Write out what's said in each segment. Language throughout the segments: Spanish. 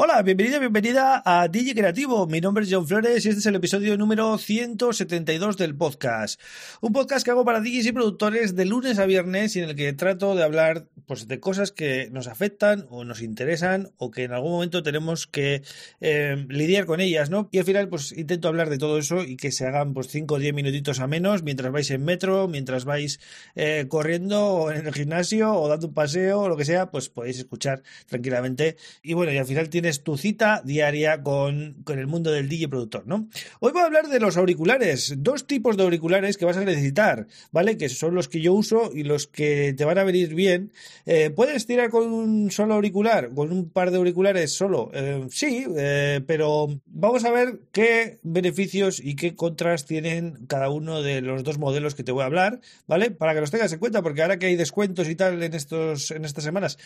Hola, bienvenida, bienvenida a DJ Creativo. Mi nombre es John Flores y este es el episodio número 172 del podcast. Un podcast que hago para DJs y productores de lunes a viernes y en el que trato de hablar pues, de cosas que nos afectan o nos interesan o que en algún momento tenemos que eh, lidiar con ellas, ¿no? Y al final pues intento hablar de todo eso y que se hagan pues 5 o 10 minutitos a menos mientras vais en metro, mientras vais eh, corriendo o en el gimnasio o dando un paseo o lo que sea, pues podéis escuchar tranquilamente. Y bueno, y al final tiene tu cita diaria con, con, el mundo del DJ productor, ¿no? Hoy voy a hablar de los auriculares, dos tipos de auriculares que vas a necesitar, ¿vale? Que son los que yo uso y los que te van a venir bien. Eh, ¿Puedes tirar con un solo auricular, con un par de auriculares solo? Eh, sí, eh, pero vamos a ver qué beneficios y qué contras tienen cada uno de los dos modelos que te voy a hablar, ¿vale? Para que los tengas en cuenta, porque ahora que hay descuentos y tal en, estos, en estas semanas,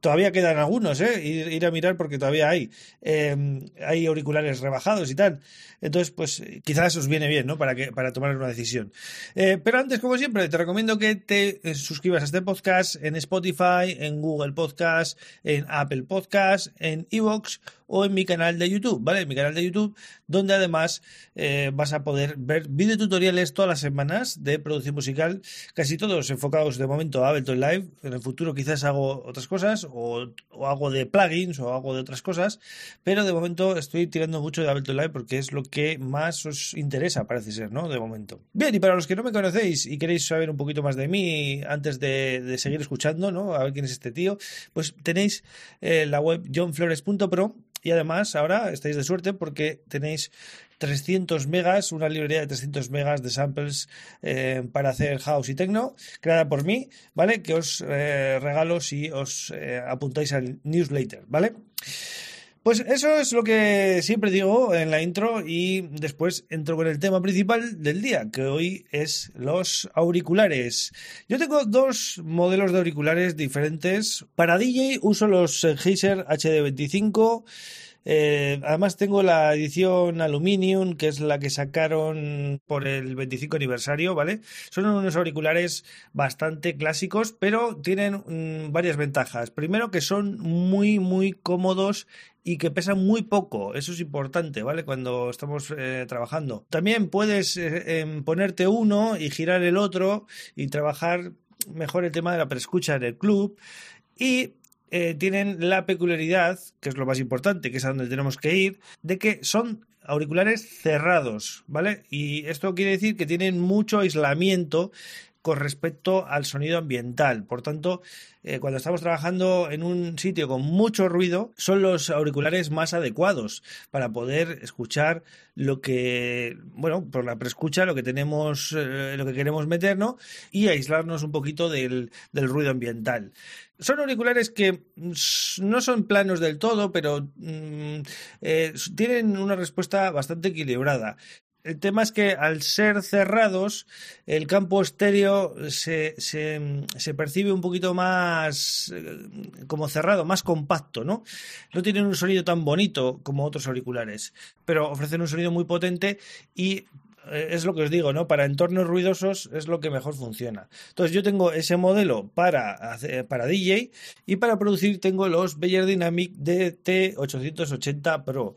todavía quedan algunos, ¿eh? Ir, ir a mirar porque todavía hay. Eh, hay auriculares rebajados y tal. Entonces, pues quizás os viene bien, ¿no? Para, que, para tomar una decisión. Eh, pero antes, como siempre, te recomiendo que te eh, suscribas a este podcast en Spotify, en Google Podcast, en Apple Podcast, en Evox o en mi canal de YouTube, ¿vale? En mi canal de YouTube, donde además eh, vas a poder ver videotutoriales todas las semanas de producción musical, casi todos enfocados de momento a Ableton Live. En el futuro quizás hago otras cosas, o, o hago de plugins, o hago de otras cosas, pero de momento estoy tirando mucho de Ableton Live porque es lo que más os interesa, parece ser, ¿no? De momento. Bien, y para los que no me conocéis y queréis saber un poquito más de mí antes de, seguir escuchando, ¿no? A ver quién es este tío, pues tenéis eh, la web johnflores.pro y además ahora estáis de suerte porque tenéis 300 megas, una librería de 300 megas de samples eh, para hacer house y techno, creada por mí, ¿vale? Que os eh, regalo si os eh, apuntáis al newsletter, ¿vale? Pues eso es lo que siempre digo en la intro y después entro con el tema principal del día, que hoy es los auriculares. Yo tengo dos modelos de auriculares diferentes. Para DJ uso los Sennheiser HD25. Eh, además tengo la edición Aluminium, que es la que sacaron por el 25 aniversario, ¿vale? Son unos auriculares bastante clásicos, pero tienen mmm, varias ventajas. Primero que son muy, muy cómodos y que pesan muy poco. Eso es importante, ¿vale? Cuando estamos eh, trabajando. También puedes eh, eh, ponerte uno y girar el otro y trabajar mejor el tema de la preescucha en el club. Y eh, tienen la peculiaridad, que es lo más importante, que es a donde tenemos que ir, de que son auriculares cerrados, ¿vale? Y esto quiere decir que tienen mucho aislamiento con respecto al sonido ambiental. Por tanto, eh, cuando estamos trabajando en un sitio con mucho ruido, son los auriculares más adecuados para poder escuchar lo que, bueno, por la preescucha, lo que tenemos, eh, lo que queremos meter, ¿no? Y aislarnos un poquito del, del ruido ambiental. Son auriculares que no son planos del todo, pero mmm, eh, tienen una respuesta bastante equilibrada. El tema es que al ser cerrados, el campo estéreo se, se, percibe un poquito más como cerrado, más compacto, ¿no? No tienen un sonido tan bonito como otros auriculares, pero ofrecen un sonido muy potente y es lo que os digo, ¿no? Para entornos ruidosos es lo que mejor funciona. Entonces yo tengo ese modelo para, para DJ y para producir tengo los Beyer Dynamic DT880 Pro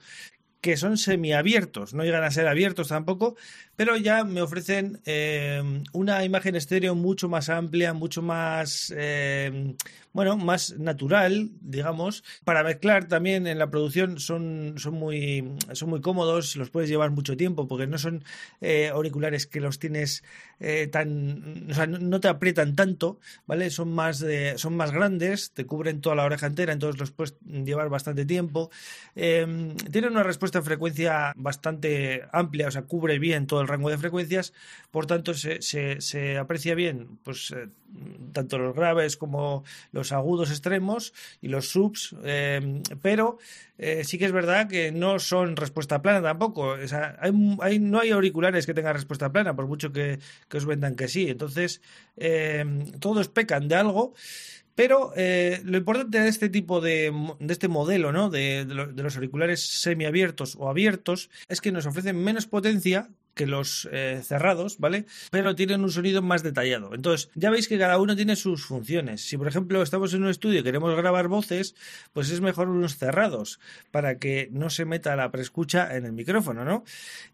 que son semiabiertos, no llegan a ser abiertos tampoco, pero ya me ofrecen eh, una imagen estéreo mucho más amplia, mucho más, eh, bueno, más natural, digamos. Para mezclar también en la producción son, son, muy, son muy cómodos, los puedes llevar mucho tiempo porque no son eh, auriculares que los tienes eh, tan, o sea, no te aprietan tanto, ¿vale? Son más, de, son más grandes, te cubren toda la oreja entera, entonces los puedes llevar bastante tiempo. Eh, tienen una respuesta en frecuencia bastante amplia, o sea, cubre bien todo el rango de frecuencias, por tanto se, se, se aprecia bien pues, eh, tanto los graves como los agudos extremos y los subs, eh, pero eh, sí que es verdad que no son respuesta plana tampoco. O sea, hay, hay, no hay auriculares que tengan respuesta plana, por mucho que, que os vendan que sí. Entonces, eh, todos pecan de algo Pero eh, lo importante de este tipo de, este modelo, ¿no? De, de, los auriculares semiabiertos o abiertos, es que nos ofrecen menos potencia que los eh, cerrados, ¿vale? Pero tienen un sonido más detallado. Entonces, ya veis que cada uno tiene sus funciones. Si, por ejemplo, estamos en un estudio y queremos grabar voces, pues es mejor unos cerrados para que no se meta la preescucha en el micrófono, ¿no?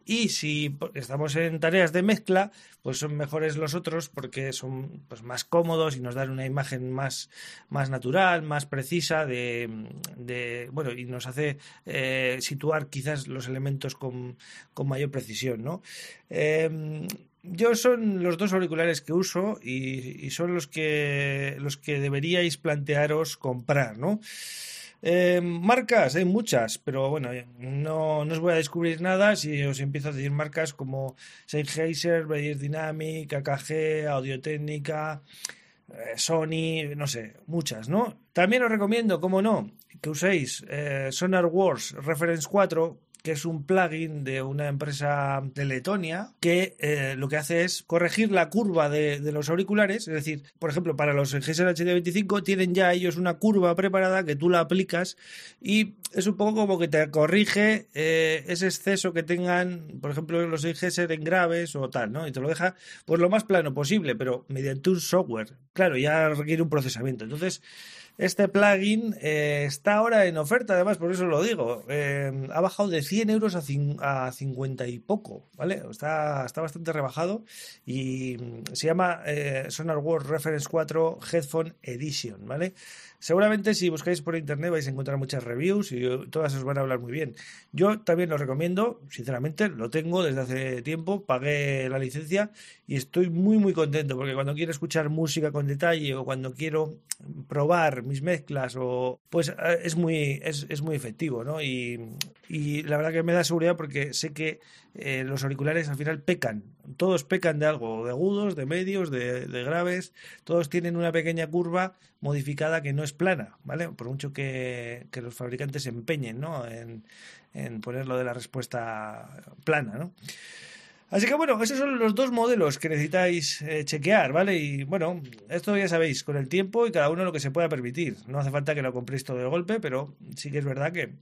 Y si estamos en tareas de mezcla, pues son mejores los otros porque son pues, más cómodos y nos dan una imagen más, más natural, más precisa de, bueno, y nos hace eh, situar quizás los elementos con, con mayor precisión, ¿no? Em, yo son los dos auriculares que uso y, son los que, los que deberíais plantearos comprar, ¿no? Em, marcas, hay muchas, pero bueno, no, no, os voy a descubrir nada si os empiezo a decir marcas como Sennheiser, Beyer Dynamic, AKG, Audio Técnica, eh, Sony, no sé, muchas, ¿no? También os recomiendo, como no, que uséis eh, Sonar Wars Reference 4 que es un plugin de una empresa de Letonia que eh, lo que hace es corregir la curva de, los auriculares. Es decir, por ejemplo, para los GSL HD25 tienen ya ellos una curva preparada que tú la aplicas y es un poco como que te corrige eh, ese exceso que tengan, por ejemplo, los GSL en graves o tal, ¿no? Y te lo deja pues lo más plano posible, pero mediante un software. Claro, ya requiere un procesamiento. Entonces, este plugin eh, está ahora en oferta, además, por eso lo digo. Eh, ha bajado de 100 euros a, a 50 y poco, ¿vale? Está, bastante rebajado y mm, se llama eh, Sonar World Reference 4 Headphone Edition, ¿vale? Seguramente si buscáis por internet vais a encontrar muchas reviews y todas os van a hablar muy bien. Yo también lo recomiendo, sinceramente, lo tengo desde hace tiempo, pagué la licencia y estoy muy muy contento porque cuando quiero escuchar música con detalle o cuando quiero probar mis mezclas o pues eh, es muy es, es muy efectivo, ¿no? Y, y la verdad que me da seguridad porque sé que eh, los auriculares al final pecan, todos pecan de algo, de agudos, de medios, de, graves, todos tienen una pequeña curva modificada que no es plana, ¿vale? Por mucho que, los fabricantes se empeñen, ¿no? En, en ponerlo de la respuesta plana, ¿no? Así que bueno, esos son los dos modelos que necesitáis eh, chequear, ¿vale? Y bueno, esto ya sabéis, con el tiempo y cada uno lo que se pueda permitir. No hace falta que lo compréis todo de golpe, pero sí que es verdad que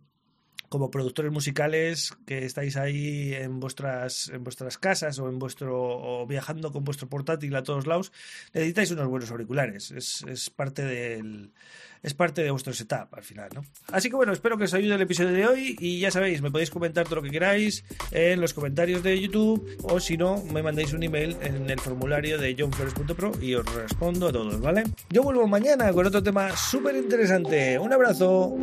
como productores musicales que estáis ahí en vuestras, en vuestras casas o en vuestro o viajando con vuestro portátil a todos lados, necesitáis unos buenos auriculares. Es, es parte del es parte de vuestro setup al final, ¿no? Así que bueno, espero que os ayude el episodio de hoy y ya sabéis, me podéis comentar todo lo que queráis en los comentarios de YouTube o si no, me mandáis un email en el formulario de johnflores.pro y os respondo a todos, ¿vale? Yo vuelvo mañana con otro tema súper interesante. Un abrazo.